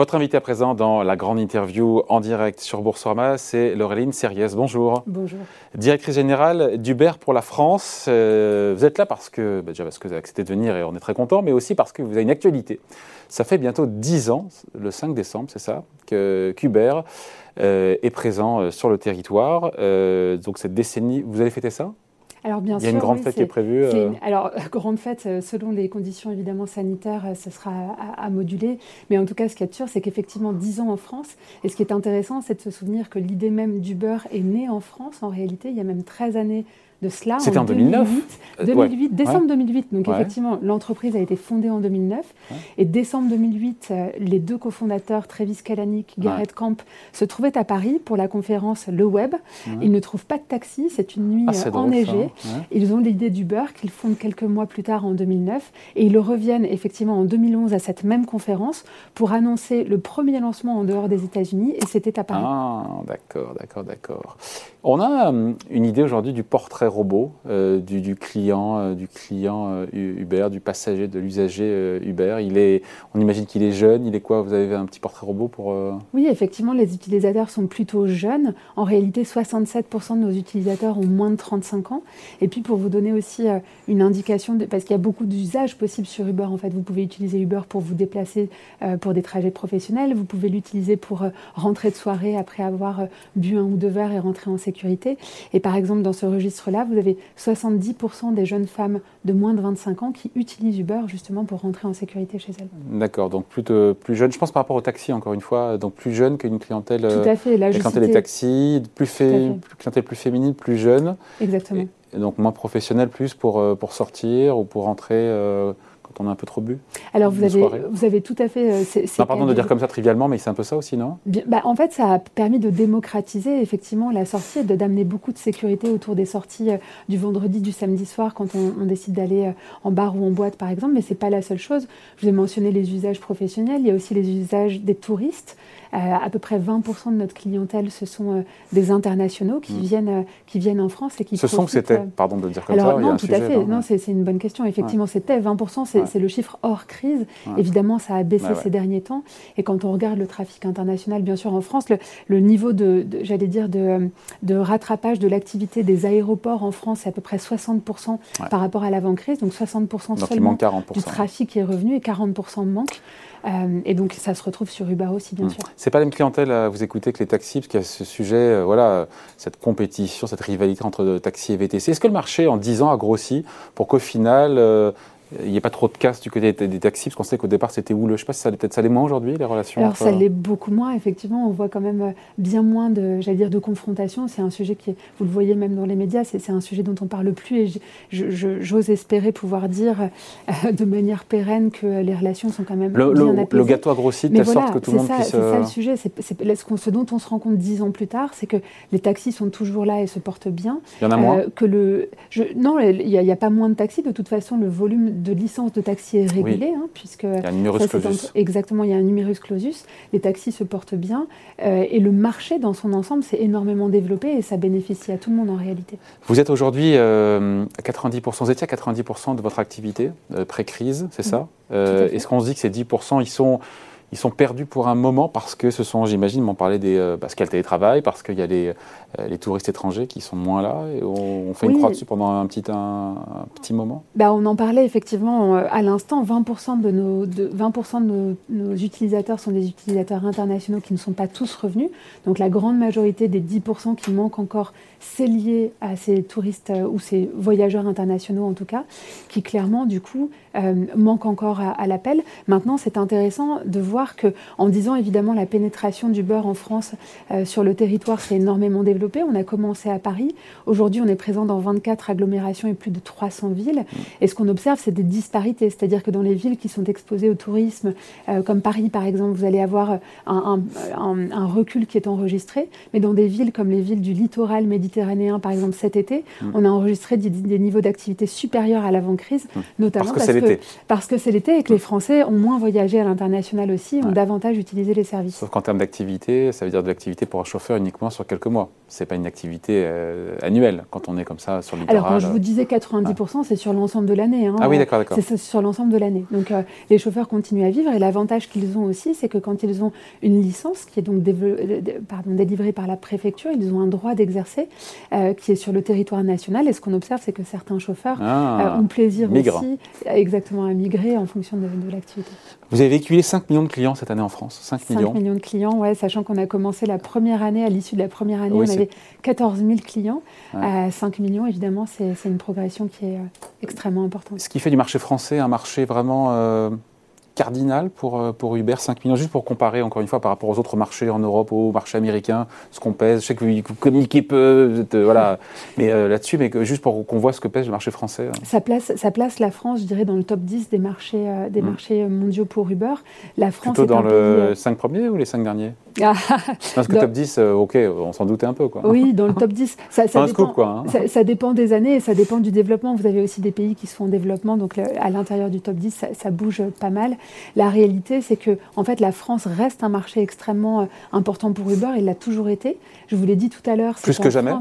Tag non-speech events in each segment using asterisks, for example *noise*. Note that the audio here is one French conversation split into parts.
Votre invité à présent dans la grande interview en direct sur Boursorama, c'est Laureline Sériès. Bonjour. Bonjour. Directrice générale d'Uber pour la France. Euh, vous êtes là parce que, bah, déjà parce que vous avez accepté de venir et on est très content, mais aussi parce que vous avez une actualité. Ça fait bientôt 10 ans, le 5 décembre, c'est ça, qu'Uber euh, est présent euh, sur le territoire. donc cette décennie, vous allez fêter ça? Alors bien Il y a une grande fête qui est prévue. Euh. alors grande fête, euh, selon les conditions évidemment sanitaires, euh, ce sera à, moduler. Mais en tout cas, ce qui est sûr, c'est qu'effectivement 10 ans en France. Et ce qui est intéressant, c'est de se souvenir que l'idée même du beurre est née en France. En réalité, il y a même 13 années de cela. C'était en, 2009 2008, décembre 2008. Donc effectivement, l'entreprise a été fondée en 2009. Et décembre 2008, euh, les deux cofondateurs, Travis Kalanick, Garrett Camp, se trouvaient à Paris pour la conférence Le Web. Ils ne trouvent pas de taxi, c'est une nuit ah, enneigée. Ils ont l'idée du beurre qu'ils fondent quelques mois plus tard en 2009. Et ils reviennent effectivement en 2011 à cette même conférence pour annoncer le premier lancement en dehors des États-Unis. Et c'était à Paris. Ah, d'accord, d'accord, d'accord. On a hum, une idée aujourd'hui du portrait robot, euh, du, client, euh, du client euh, Uber, du passager, de l'usager Uber. On imagine qu'il est jeune. Il est quoi? Vous avez un petit portrait robot pour Oui, effectivement, les utilisateurs sont plutôt jeunes. En réalité, 67% de nos utilisateurs ont moins de 35 ans. Et puis, pour vous donner aussi une indication, parce qu'il y a beaucoup d'usages possibles sur Uber. En fait, vous pouvez utiliser Uber pour vous déplacer pour des trajets professionnels. Vous pouvez l'utiliser pour rentrer de soirée après avoir bu un ou deux verres et rentrer en sécurité et par exemple, dans ce registre-là, vous avez 70% des jeunes femmes de moins de 25 ans qui utilisent Uber justement pour rentrer en sécurité chez elles. D'accord, donc plus, plus jeune. Je pense par rapport au taxi, encore une fois, donc plus jeune qu'une clientèle. Tout à fait. La clientèle des taxis, plus, fait, clientèle plus féminine, plus jeune. Exactement. Et, donc moins professionnelle, plus pour, euh, pour sortir ou pour rentrer. Euh, on a un peu trop bu Alors vous avez, vous avez tout à fait. Euh, pardon de dire comme ça trivialement, mais c'est un peu ça aussi, non? Bah, En fait, ça a permis de démocratiser effectivement la sortie et de, d'amener beaucoup de sécurité autour des sorties euh, du vendredi, du samedi soir, quand on, décide d'aller euh, en bar ou en boîte, par exemple. Mais ce n'est pas la seule chose. Je vous ai mentionné les usages professionnels. Il y a aussi les usages des touristes. À peu près 20% de notre clientèle, ce sont des internationaux qui, hmm. viennent, qui viennent en France et qui. Ce sont que c'était, pardon de dire comme Alors, ça. Non, tout à fait. Non, c'est, une bonne question. Effectivement, c'était 20%. C'est, c'est le chiffre hors crise. Évidemment, ça a baissé ces derniers temps. Et quand on regarde le trafic international, bien sûr, en France, le, niveau de, j'allais dire, de, de, rattrapage de l'activité des aéroports en France, c'est à peu près 60% par rapport à l'avant-crise. Donc 60% seulement du trafic est revenu et 40% manque. Euh, et donc, ça se retrouve sur Uber aussi, bien mmh. sûr. C'est pas la même clientèle à vous écouter que les taxis, parce qu'il y a ce sujet, euh, voilà, cette compétition, cette rivalité entre taxis et VTC. Est-ce que le marché, en 10 ans, a grossi pour qu'au final, euh, il n'y a pas trop de casse du côté des, taxis, parce qu'on sait qu'au départ c'était houleux. Je ne sais pas si ça peut-être ça l'est moins aujourd'hui, les relations Alors ça l'est beaucoup moins, effectivement. On voit quand même euh, bien moins de, j'allais dire, de confrontation. C'est un sujet qui, vous le voyez même dans les médias, c'est un sujet dont on parle plus. Et j'ose espérer pouvoir dire euh, *laughs* de manière pérenne que les relations sont quand même le, bien. Le gâteau a grossi de telle sorte que tout le monde puisse... C'est ça le sujet. C'est ce dont on se rend compte dix ans plus tard, c'est que les taxis sont toujours là et se portent bien. Il y en a moins que le, Non, il n'y a, a, pas moins de taxis. De toute façon, le volume de licence de taxis est régulé, hein, puisque il y a un numerus clausus. exactement, il y a un numerus clausus. Les taxis se portent bien euh, et le marché dans son ensemble s'est énormément développé et ça bénéficie à tout le monde en réalité. Vous êtes aujourd'hui euh, à 90%, vous étiez à 90% de votre activité euh, pré-crise, c'est ça? Est-ce qu'on se dit que ces 10%, ils sont ils sont perdus pour un moment parce que ce sont, j'imagine, m'en parlait des, euh, parce qu'il y a le télétravail, parce qu'il y a les, euh, les, touristes étrangers qui sont moins là, et on, fait une croix dessus pendant un petit, un, petit moment. Bah, on en parlait effectivement euh, à l'instant. 20% de, nos, de, 20 de nos, utilisateurs sont des utilisateurs internationaux qui ne sont pas tous revenus. Donc la grande majorité des 10% qui manquent encore, c'est lié à ces touristes ou ces voyageurs internationaux en tout cas, qui clairement du coup manquent encore à, à l'appel. Maintenant, c'est intéressant de voir que, en disant évidemment la pénétration du beurre en France euh, sur le territoire s'est énormément développée. On a commencé à Paris. Aujourd'hui, on est présent dans 24 agglomérations et plus de 300 villes. Et ce qu'on observe, c'est des disparités. C'est-à-dire que dans les villes qui sont exposées au tourisme, euh, comme Paris par exemple, vous allez avoir un, recul qui est enregistré. Mais dans des villes comme les villes du littoral méditerranéen, par exemple cet été, mm. on a enregistré des, niveaux d'activité supérieurs à l'avant-crise, mm. notamment parce que c'est l'été. Parce que c'est l'été et que les Français ont moins voyagé à l'international aussi ont davantage utilisé les services. Sauf qu'en termes d'activité, ça veut dire de l'activité pour un chauffeur uniquement sur quelques mois. Ce n'est pas une activité euh, annuelle quand on est comme ça sur littoral. Alors, quand je vous disais 90%, c'est sur l'ensemble de l'année. Hein. Ah oui, d'accord, d'accord. C'est sur l'ensemble de l'année. Donc, euh, les chauffeurs continuent à vivre et l'avantage qu'ils ont aussi, c'est que quand ils ont une licence qui est donc pardon, délivrée par la préfecture, ils ont un droit d'exercer qui est sur le territoire national. Et ce qu'on observe, c'est que certains chauffeurs ah, ont plaisir aussi exactement à migrer en fonction de, de l'activité. Vous avez véhiculé 5 millions de clients cette année en France 5 millions 5 millions de clients, ouais, sachant qu'on a commencé la première année, à l'issue de la première année, on avait 14 000 clients. À 5 millions, évidemment, c'est une progression qui est euh, extrêmement importante. Ce qui fait du marché français un marché vraiment euh, cardinal pour, euh, pour Uber 5 millions Juste pour comparer, encore une fois, par rapport aux autres marchés en Europe, au marché américain, ce qu'on pèse. Je sais que vous communiquez peu, voilà, *laughs* mais euh, là-dessus, mais juste pour qu'on voit ce que pèse le marché français. Hein. Ça place, ça place la France, je dirais, dans le top 10 des marchés, euh, des hmm. marchés mondiaux pour Uber. La France Plutôt dans le 5 premiers ou les 5 derniers? Ah, Parce que top 10, ok, on s'en doutait un peu. Quoi. Oui, dans le top 10. *laughs* Ça, ça, dépend, quoi, hein. ça, dépend des années et ça dépend du développement. Vous avez aussi des pays qui sont en développement, donc à l'intérieur du top 10, ça, bouge pas mal. La réalité, c'est que en fait, la France reste un marché extrêmement euh, important pour Uber. Il l'a toujours été. Je vous l'ai dit tout à l'heure. Plus que jamais.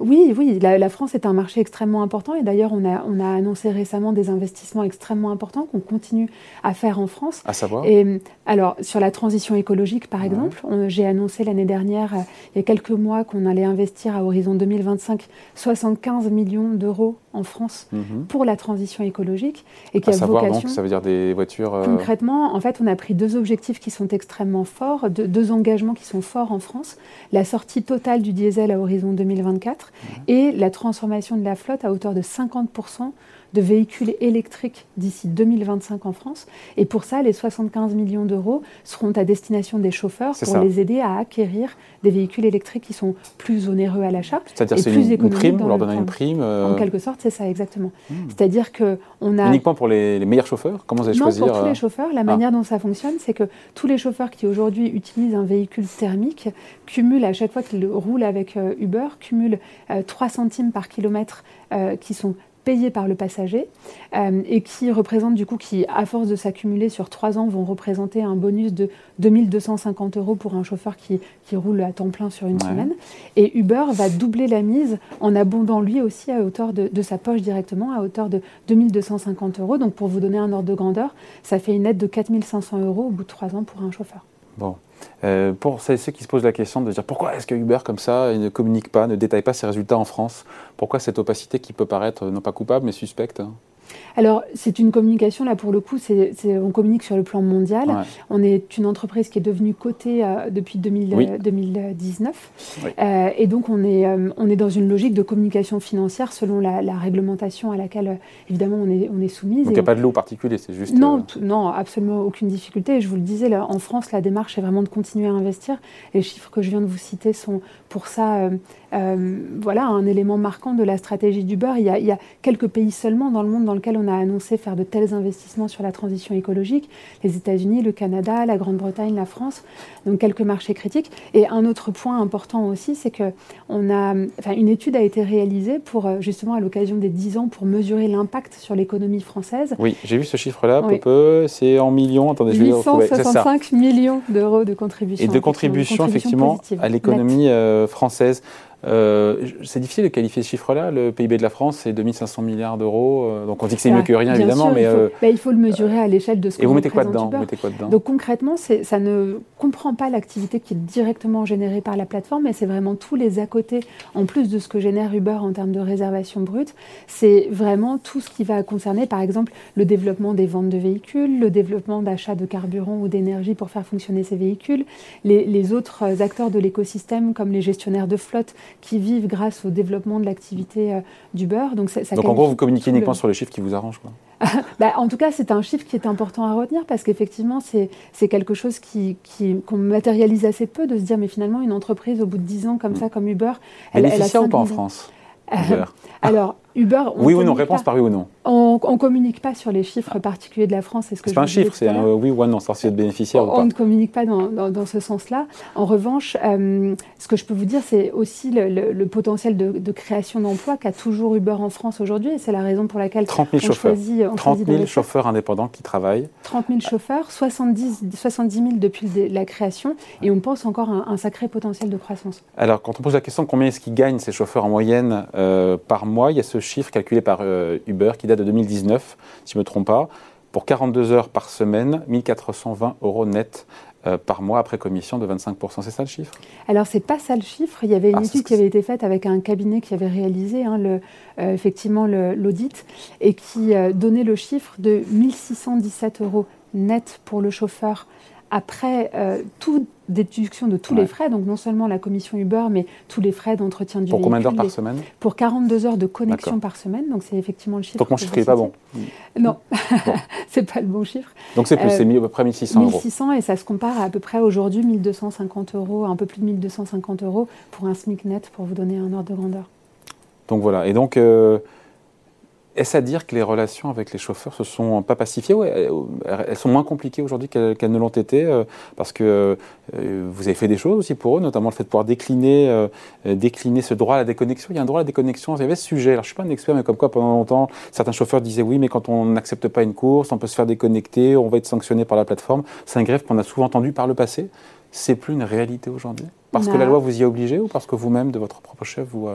Oui, oui, la, France est un marché extrêmement important et d'ailleurs on a, on a annoncé récemment des investissements extrêmement importants qu'on continue à faire en France. À savoir? Et, Alors sur la transition écologique par exemple, j'ai annoncé l'année dernière, euh, il y a quelques mois, qu'on allait investir à horizon 2025 75 millions d'euros en France mhm. pour la transition écologique et qui à a savoir, vocation. Donc, ça veut dire des voitures. Euh, Concrètement, en fait, on a pris deux objectifs qui sont extrêmement forts, deux engagements qui sont forts en France la sortie totale du diesel à horizon 2024 mhm. Et la transformation de la flotte à hauteur de 50 de véhicules électriques d'ici 2025 en France. Et pour ça, les 75 millions d'euros seront à destination des chauffeurs pour les aider à acquérir des véhicules électriques qui sont plus onéreux à l'achat. C'est-à-dire c'est une, une, prime, leur donnez une prime euh, En quelque sorte, c'est ça, exactement. Hmm. C'est-à-dire qu'on a... Uniquement pour les, meilleurs chauffeurs Comment vous allez non, choisir pour tous les euh, chauffeurs. La ah. manière dont ça fonctionne, c'est que tous les chauffeurs qui aujourd'hui utilisent un véhicule thermique cumulent, à chaque fois qu'ils roulent avec euh, Uber, cumulent 3 centimes par kilomètre qui sont payés par le passager euh, et qui représentent du coup, qui à force de s'accumuler sur trois ans, vont représenter un bonus de 2250 euros pour un chauffeur qui, qui roule à temps plein sur une semaine. Et Uber va doubler la mise en abondant lui aussi à hauteur de, de sa poche directement, à hauteur de 2250 euros. Donc pour vous donner un ordre de grandeur, ça fait une aide de 4500 euros au bout de trois ans pour un chauffeur. Bon. Euh, pour ceux qui se posent la question de dire pourquoi est-ce que Uber, comme ça, ne communique pas, ne détaille pas ses résultats en France? Pourquoi cette opacité qui peut paraître non pas coupable mais suspecte alors, c'est une communication, là, pour le coup, on communique sur le plan mondial. On est une entreprise qui est devenue cotée euh, depuis 2019. Euh, et donc, on est, euh, on est dans une logique de communication financière selon la, réglementation à laquelle, évidemment, on est, on est soumise. Donc, il n'y a pas de lot particulier, c'est juste... Non, non, absolument aucune difficulté. Et je vous le disais, là, en France, la démarche est vraiment de continuer à investir. les chiffres que je viens de vous citer sont pour ça voilà, un élément marquant de la stratégie du beurre. Il y, a, il y a quelques pays seulement dans le monde dans lequel on a annoncé faire de tels investissements sur la transition écologique, les États-Unis, le Canada, la Grande-Bretagne, la France, donc quelques marchés critiques. Et un autre point important aussi, c'est que on a, enfin, une étude a été réalisée pour euh, justement à l'occasion des 10 ans pour mesurer l'impact sur l'économie française. Oui, j'ai vu ce chiffre-là, oui. peu, c'est en millions. Attendez, 865 millions d'euros de contribution. Et de contribution, effectivement, à l'économie euh, française. Euh, c'est difficile de qualifier ce chiffre-là. Le PIB de la France, c'est 2500 milliards d'euros. Euh, donc on dit que c'est mieux que rien, évidemment. mais il faut, euh, bah, il faut, le mesurer à l'échelle de ce Et vous mettez quoi, dedans, vous mettez quoi dedans? Donc concrètement, ça ne comprend pas l'activité qui est directement générée par la plateforme, mais c'est vraiment tous les à côté, en plus de ce que génère Uber en termes de réservation brute. C'est vraiment tout ce qui va concerner, par exemple, le développement des ventes de véhicules, le développement d'achat de carburant ou d'énergie pour faire fonctionner ces véhicules, les, les autres acteurs de l'écosystème, comme les gestionnaires de flotte, qui vivent grâce au développement de l'activité euh, du beurre. Donc, ça, Donc en gros, vous communiquez uniquement sur les chiffres qui vous arrangent quoi. *laughs* bah, en tout cas, c'est un chiffre qui est important à retenir parce qu'effectivement, c'est quelque chose qu'on qui, matérialise assez peu de se dire, mais finalement, une entreprise, au bout de 10 ans comme mm. ça, comme Uber, elle, elle a ou pas en France? *laughs* Alors, Uber. oui ou non Réponse par oui ou non. On ne communique pas sur les chiffres particuliers de la France. C'est ce pas un chiffre, c'est un oui ou un non, sorcier de bénéficiaire on, ou pas. On ne communique pas dans, dans, ce sens-là. En revanche, euh, ce que je peux vous dire, c'est aussi le, potentiel de, création d'emplois qu'a toujours Uber en France aujourd'hui. Et c'est la raison pour laquelle 30 000 on chauffeurs. choisit. 30 000 chauffeurs indépendants qui travaillent. 30 000 chauffeurs, 70, 70 000 depuis la création. Et on pense encore un, un sacré potentiel de croissance. Alors, quand on pose la question de combien est-ce qu'ils gagnent ces chauffeurs en moyenne euh, par mois, il y a ce chiffre calculé par euh, Uber qui date de 2019, si je ne me trompe pas. Pour 42 heures par semaine, 1420 euros net euh, par mois après commission de 25%. C'est ça le chiffre? Alors, ce n'est pas ça le chiffre. Il y avait une ah, étude qui avait été faite avec un cabinet qui avait réalisé hein, le, effectivement l'audit et qui donnait le chiffre de 1617 euros net pour le chauffeur après toute déduction de tous les frais, donc non seulement la commission Uber, mais tous les frais d'entretien du Pour combien d'heures par semaine Pour 42 heures de connexion par semaine, donc c'est effectivement le chiffre. Donc mon chiffre n'est pas bon Non, *laughs* c'est pas le bon chiffre. Donc c'est plus, c'est à peu près 1600 euros. 1600 et ça se compare à à peu près aujourd'hui 1250 euros, un peu plus de 1250 euros pour un SMIC net, pour vous donner un ordre de grandeur. Donc voilà, et donc... Euh, est-ce à dire que les relations avec les chauffeurs se sont pas pacifiées Elles sont moins compliquées aujourd'hui qu'elles ne l'ont été euh, parce que euh, vous avez fait des choses aussi pour eux, notamment le fait de pouvoir décliner, euh, décliner ce droit à la déconnexion. Il y a un droit à la déconnexion. Il y avait ce sujet. Alors je suis pas un expert, mais comme quoi pendant longtemps, certains chauffeurs disaient oui, mais quand on n'accepte pas une course, on peut se faire déconnecter, on va être sanctionné par la plateforme. C'est un grève qu'on a souvent entendu par le passé. C'est plus une réalité aujourd'hui? Parce que la loi vous y a obligé ou parce que vous-même, de votre propre chef, vous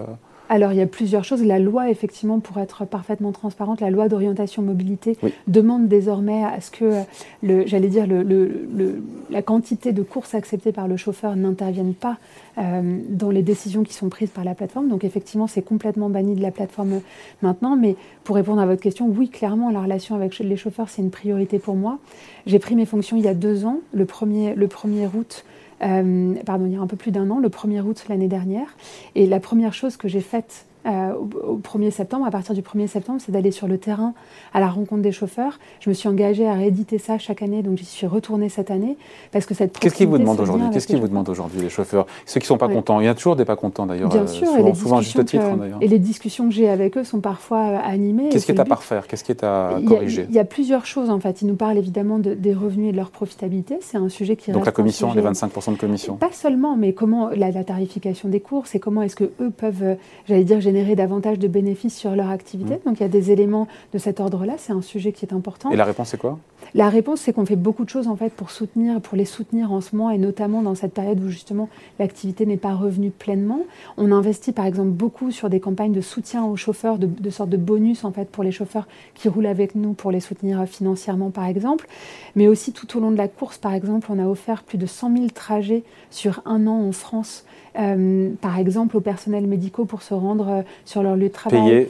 alors, il y a plusieurs choses. La loi, effectivement, pour être parfaitement transparente, la loi d'orientation mobilité demande désormais à ce que, le, j'allais dire, le, la quantité de courses acceptées par le chauffeur n'intervienne pas euh, dans les décisions qui sont prises par la plateforme. Donc, effectivement, c'est complètement banni de la plateforme maintenant. Mais pour répondre à votre question, oui, clairement, la relation avec les chauffeurs, c'est une priorité pour moi. J'ai pris mes fonctions il y a deux ans, le 1er, le 1er août euh, pardon, il y a un peu plus d'un an, le 1er août l'année dernière. Et la première chose que j'ai faite euh, au, 1er septembre, à partir du 1er septembre, c'est d'aller sur le terrain à la rencontre des chauffeurs. Je me suis engagée à rééditer ça chaque année, donc j'y suis retournée cette année parce que cette Qu'est-ce qu'ils vous demandent aujourd'hui Qu'est-ce qu'ils vous demandent aujourd'hui les chauffeurs Ceux qui sont pas contents. Il y a toujours des pas contents d'ailleurs. Bien euh, sûr, souvent, et les souvent juste titre Et les discussions que j'ai avec eux sont parfois euh, animées. Qu'est-ce qui est à parfaire? Qu'est-ce qui est à corriger? Il y a plusieurs choses en fait. Ils nous parlent évidemment de, des revenus et de leur profitabilité. C'est un sujet qui donc la commission, les 25% de commission. Pas seulement, mais comment la, la tarification des courses et comment est-ce que eux peuvent, j'allais dire, générer davantage de bénéfices sur leur activité. Mmh. Donc il y a des éléments de cet ordre-là. C'est un sujet qui est important. Et la réponse, c'est quoi? La réponse, c'est qu'on fait beaucoup de choses en fait pour soutenir, pour les soutenir en ce moment, et notamment dans cette période où justement l'activité n'est pas revenue pleinement. On investit par exemple beaucoup sur des campagnes de soutien aux chauffeurs, de, de sorte de bonus en fait pour les chauffeurs qui roulent avec nous, pour les soutenir financièrement par exemple. Mais aussi tout au long de la course, par exemple, on a offert plus de 100 000 trajets sur un an en France euh, par exemple, aux personnels médicaux pour se rendre euh, sur leur lieu de travail.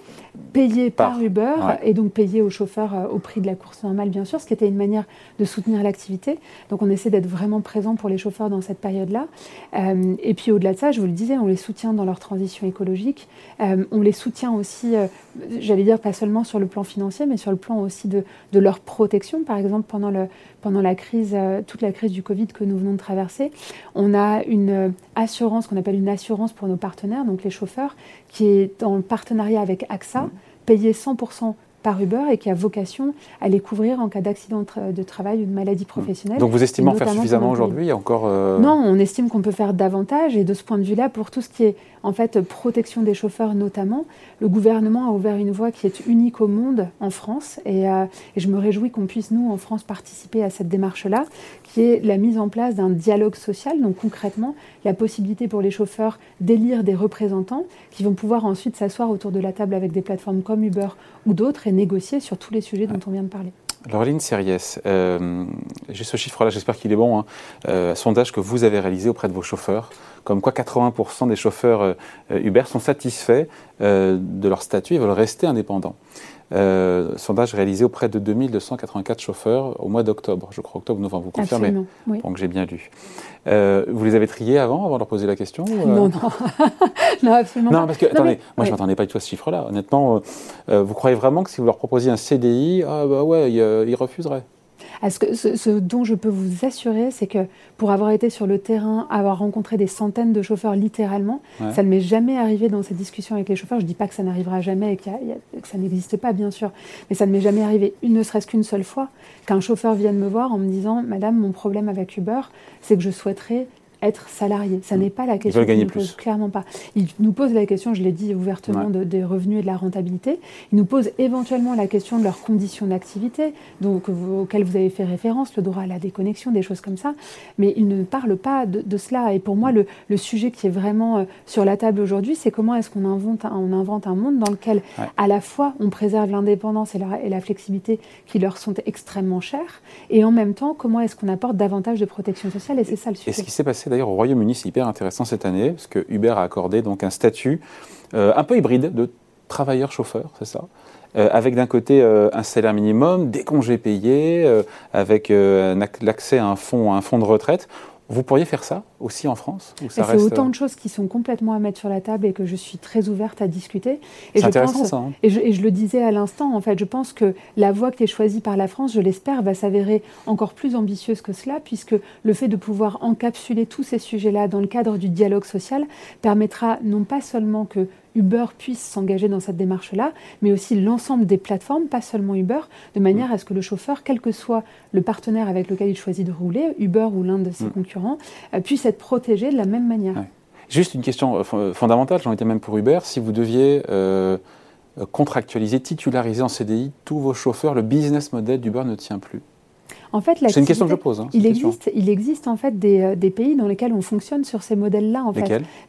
Payé, par, Uber et donc payé aux chauffeurs euh, au prix de la course normale, bien sûr, ce qui était une manière de soutenir l'activité. Donc on essaie d'être vraiment présent pour les chauffeurs dans cette période-là. et puis au-delà de ça, je vous le disais, on les soutient dans leur transition écologique. on les soutient aussi, j'allais dire, pas seulement sur le plan financier, mais sur le plan aussi de, de leur protection. Par exemple, pendant, le, pendant la crise, toute la crise du Covid que nous venons de traverser, on a une assurance qu'on appelle une assurance pour nos partenaires, donc les chauffeurs, qui est en partenariat avec AXA, payé 100% par Uber et qui a vocation à les couvrir en cas d'accident de travail ou de maladie professionnelle. Donc vous estimez en faire suffisamment aujourd'hui encore euh, Non, on estime qu'on peut faire davantage et de ce point de vue-là, pour tout ce qui est en fait protection des chauffeurs notamment, le gouvernement a ouvert une voie qui est unique au monde en France et, euh, et je me réjouis qu'on puisse nous en France participer à cette démarche-là, qui est la mise en place d'un dialogue social. Donc concrètement, la possibilité pour les chauffeurs d'élire des représentants qui vont pouvoir ensuite s'asseoir autour de la table avec des plateformes comme Uber ou d'autres et négocier sur tous les sujets dont on vient de parler. Laureline Sériès, euh, j'ai ce chiffre-là, j'espère qu'il est bon, hein. euh, sondage que vous avez réalisé auprès de vos chauffeurs, comme quoi 80% des chauffeurs euh, Uber sont satisfaits de leur statut et veulent rester indépendants. Euh, sondage réalisé auprès de 2284 chauffeurs au mois d'octobre, je crois octobre-novembre, vous confirmez Absolument, oui. Donc j'ai bien lu. Euh, vous les avez triés avant, avant de leur poser la question euh Non, non. *laughs* non, absolument non, parce que, attendez, moi je ne m'attendais pas du tout à ce chiffre-là. Honnêtement, vous croyez vraiment que si vous leur proposiez un CDI, ah bah ouais, ils refuseraient que ce, dont je peux vous assurer, c'est que pour avoir été sur le terrain, avoir rencontré des centaines de chauffeurs littéralement, ça ne m'est jamais arrivé dans ces discussions avec les chauffeurs. Je ne dis pas que ça n'arrivera jamais et que ça n'existe pas, bien sûr, mais ça ne m'est jamais arrivé, une, ne serait-ce qu'une seule fois, qu'un chauffeur vienne me voir en me disant Madame, mon problème avec Uber, c'est que je souhaiterais être salarié. Ça n'est pas la question. Ils gagner plus. clairement pas. Il nous pose la question, je l'ai dit ouvertement, des revenus et de la rentabilité. Il nous pose éventuellement la question de leurs conditions d'activité, donc auxquelles vous avez fait référence, le droit à la déconnexion, des choses comme ça. Mais il ne parle pas de, cela. Et pour moi, le, sujet qui est vraiment euh, sur la table aujourd'hui, c'est comment est-ce qu'on invente, on invente un monde dans lequel, à la fois, on préserve l'indépendance et la, et la flexibilité qui leur sont extrêmement chères, et en même temps, comment est-ce qu'on apporte davantage de protection sociale. Et c'est ça le sujet. Et ce qui s'est passé d'ailleurs au Royaume-Uni, c'est hyper intéressant cette année, parce que Uber a accordé donc un statut euh, un peu hybride de travailleur-chauffeur, c'est ça euh, avec d'un côté euh, un salaire minimum, des congés payés, avec l'accès à un fonds, à un fonds de retraite. Vous pourriez faire ça? Aussi en France C'est autant de choses qui sont complètement à mettre sur la table et que je suis très ouverte à discuter. C'est intéressant ça. Hein. Et, je, et, je, le disais à l'instant, en fait, je pense que la voie qui est choisie par la France, je l'espère, va s'avérer encore plus ambitieuse que cela, puisque le fait de pouvoir encapsuler tous ces sujets-là dans le cadre du dialogue social permettra non pas seulement que Uber puisse s'engager dans cette démarche-là, mais aussi l'ensemble des plateformes, pas seulement Uber, de manière mm. à ce que le chauffeur, quel que soit le partenaire avec lequel il choisit de rouler, Uber ou l'un de ses mm. concurrents, euh, puisse être protégé de la même manière. Juste une question euh, fondamentale, j'en étais même pour Uber, si vous deviez euh, contractualiser, titulariser en CDI tous vos chauffeurs, le business model d'Uber ne tient plus. En fait, c'est une question que je pose. Hein, il, existe, il existe en fait des, euh, des, pays dans lesquels on fonctionne sur ces modèles-là. En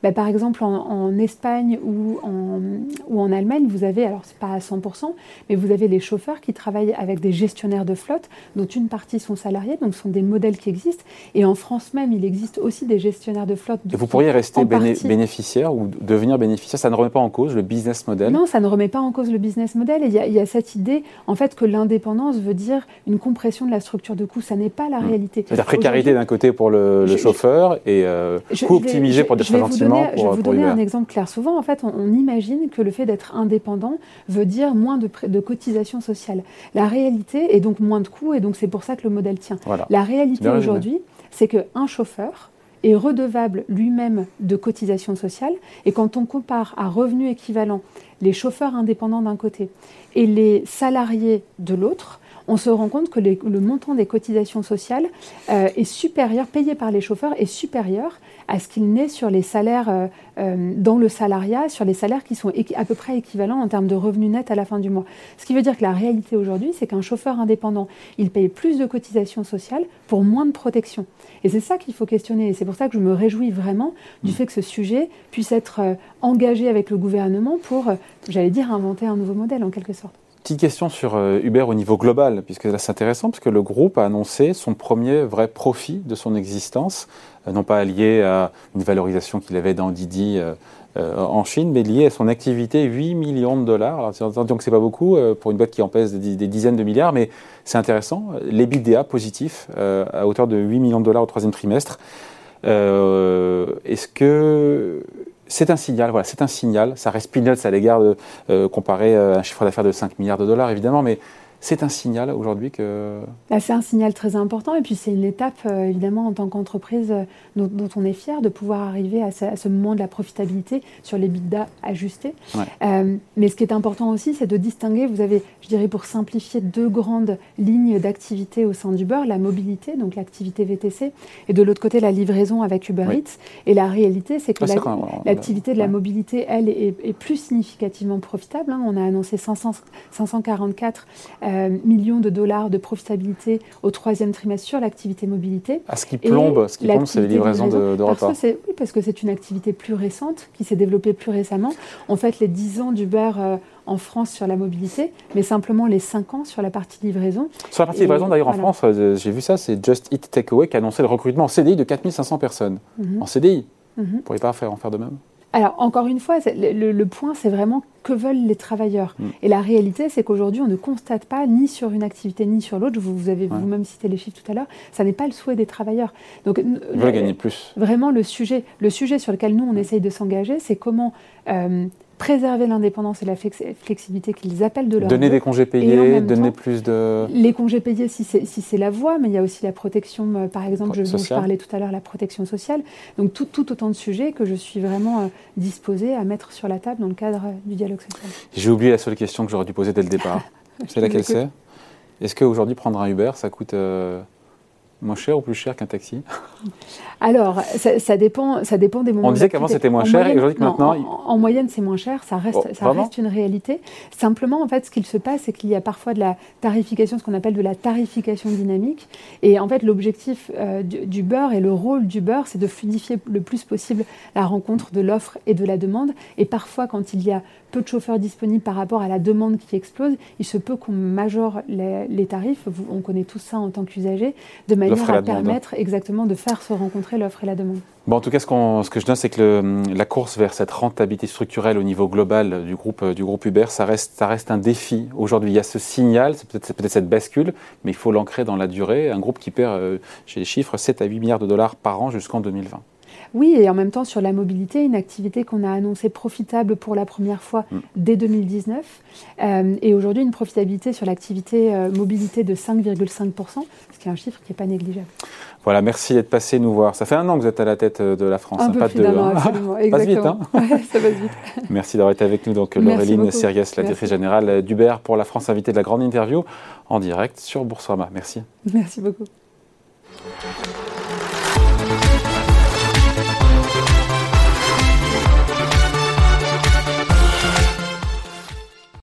bah, Par exemple, en, Espagne ou en, ou en Allemagne, vous avez, alors c'est pas à 100%, mais vous avez les chauffeurs qui travaillent avec des gestionnaires de flotte, dont une partie sont salariés, donc ce sont des modèles qui existent. Et en France même, il existe aussi des gestionnaires de flotte. Et vous pourriez rester bénéficiaire ou devenir bénéficiaire, ça ne remet pas en cause le business model? Non, ça ne remet pas en cause le business model. il y y a cette idée, en fait, que l'indépendance veut dire une compression de la structure de coût, ça n'est pas la hmm. réalité. La précarité d'un côté pour le, chauffeur et euh, coût optimisé pour des pour, Je vais vous donner un exemple clair. Souvent, en fait, on, imagine que le fait d'être indépendant veut dire moins de, de cotisations sociales. La réalité est donc moins de coûts et donc c'est pour ça que le modèle tient. La réalité aujourd'hui, c'est qu'un chauffeur est redevable lui-même de cotisations sociales. Et quand on compare à revenus équivalents les chauffeurs indépendants d'un côté et les salariés de l'autre, on se rend compte que le montant des cotisations sociales euh, est supérieur, payé par les chauffeurs, est supérieur à ce qu'il n'est sur les salaires euh, euh, dans le salariat, sur les salaires qui sont à peu près équivalents en termes de revenus nets à la fin du mois. Ce qui veut dire que la réalité aujourd'hui, c'est qu'un chauffeur indépendant, il paye plus de cotisations sociales pour moins de protection. Et c'est ça qu'il faut questionner. Et c'est pour ça que je me réjouis vraiment du mm. fait que ce sujet puisse être engagé avec le gouvernement pour, j'allais dire, inventer un nouveau modèle en quelque sorte. Petite question sur euh, Uber au niveau global, puisque là c'est intéressant, parce que le groupe a annoncé son premier vrai profit de son existence, euh, non pas lié à une valorisation qu'il avait dans Didi euh, en Chine, mais lié à son activité 8 millions de dollars. Alors que c'est pas beaucoup pour une boîte qui en pèse des, dizaines de milliards, mais c'est intéressant. L'EBITDA positif à hauteur de 8 millions de dollars au troisième trimestre. Est-ce que c'est un signal, voilà, c'est un signal. Ça reste peanuts à l'égard de euh, comparer euh, un chiffre d'affaires de 5 milliards de dollars, évidemment, mais c'est un signal aujourd'hui que... Bah, c'est un signal très important et puis c'est une étape euh, évidemment en tant qu'entreprise euh, dont, on est fier de pouvoir arriver à ce, moment de la profitabilité sur les bidas ajustés. Euh, mais ce qui est important aussi, c'est de distinguer, vous avez, je dirais pour simplifier, deux grandes lignes d'activité au sein du beurre, la mobilité, donc l'activité VTC, et de l'autre côté la livraison avec Uber Eats. Et la réalité, c'est que l'activité de la mobilité, elle, est, plus significativement profitable. Hein. On a annoncé 500, 544 euh, millions de dollars de profitabilité au troisième trimestre sur l'activité mobilité. Ah, ce qui plombe, ce qui plombe c'est les livraisons de, de, repas. Parce que oui, parce que c'est une activité plus récente, qui s'est développée plus récemment. On fait les 10 ans d'Uber euh, en France sur la mobilité, mais simplement les 5 ans sur la partie livraison. Sur la partie livraison, d'ailleurs, en France, euh, j'ai vu ça, c'est Just Eat Takeaway qui a annoncé le recrutement en CDI de 4500 personnes. Mhm. En CDI. Mhm. Vous ne pourriez pas faire, en faire de même? Alors, encore une fois, le, point, c'est vraiment que veulent les travailleurs. Mm. Et la réalité, c'est qu'aujourd'hui, on ne constate pas, ni sur une activité, ni sur l'autre, vous, avez vous-même cité les chiffres tout à l'heure, ça n'est pas le souhait des travailleurs. Donc, Ils veulent gagner plus. Vraiment, le sujet, le sujet sur lequel nous, on essaye de s'engager, c'est comment euh, préserver l'indépendance et la flexibilité qu'ils appellent de leur Donner des congés payés, donner plus de... Les congés payés si c'est si la voie, mais il y a aussi la protection, euh, par exemple, je, dont je parlais tout à l'heure, la protection sociale. Donc tout, tout, autant de sujets que je suis vraiment euh, disposée à mettre sur la table dans le cadre euh, du dialogue social. J'ai oublié la seule question que j'aurais dû poser dès le départ. *laughs* c'est laquelle c'est? Est-ce qu'aujourd'hui prendre un Uber, ça coûte... Moins cher ou plus cher qu'un taxi *laughs* Alors, ça, dépend, ça dépend des moments. On disait qu'avant c'était moins cher et aujourd'hui maintenant. En, moyenne, c'est moins cher, ça reste, oh, ça reste une réalité. Simplement, en fait, ce qu'il se passe, c'est qu'il y a parfois de la tarification, ce qu'on appelle de la tarification dynamique. Et en fait, l'objectif euh, du, beurre et le rôle du beurre, c'est de fluidifier le plus possible la rencontre de l'offre et de la demande. Et parfois, quand il y a peu de chauffeurs disponibles par rapport à la demande qui explose, il se peut qu'on majore les, les tarifs. On connaît tout ça en tant qu'usager, de manière à permettre exactement de faire se rencontrer l'offre et la demande. Bon, en tout cas, ce, ce que je note, c'est que la course vers cette rentabilité structurelle au niveau global du groupe, du groupe Uber, ça reste, ça reste un défi. Aujourd'hui, il y a ce signal, c'est peut-être peut cette bascule, mais il faut l'ancrer dans la durée. Un groupe qui perd, euh, j'ai les chiffres, 7 à 8 milliards de dollars par an jusqu'en 2020. Oui, et en même temps sur la mobilité, une activité qu'on a annoncée profitable pour la première fois mm. dès 2019, euh, et aujourd'hui une profitabilité sur l'activité euh, mobilité de 5,5%, ce qui est un chiffre qui n'est pas négligeable. Voilà, merci d'être passé nous voir. Ça fait un an que vous êtes à la tête euh, de la France, un hein, peu pas plus de an, absolument. Hein. *laughs* passe vite, hein *laughs* Ça passe vite. *laughs* Merci d'avoir été avec nous, donc Laureline Sirius, la directrice générale d'Uber pour la France, invitée de la grande interview en direct sur Boursorama. Merci. Merci beaucoup.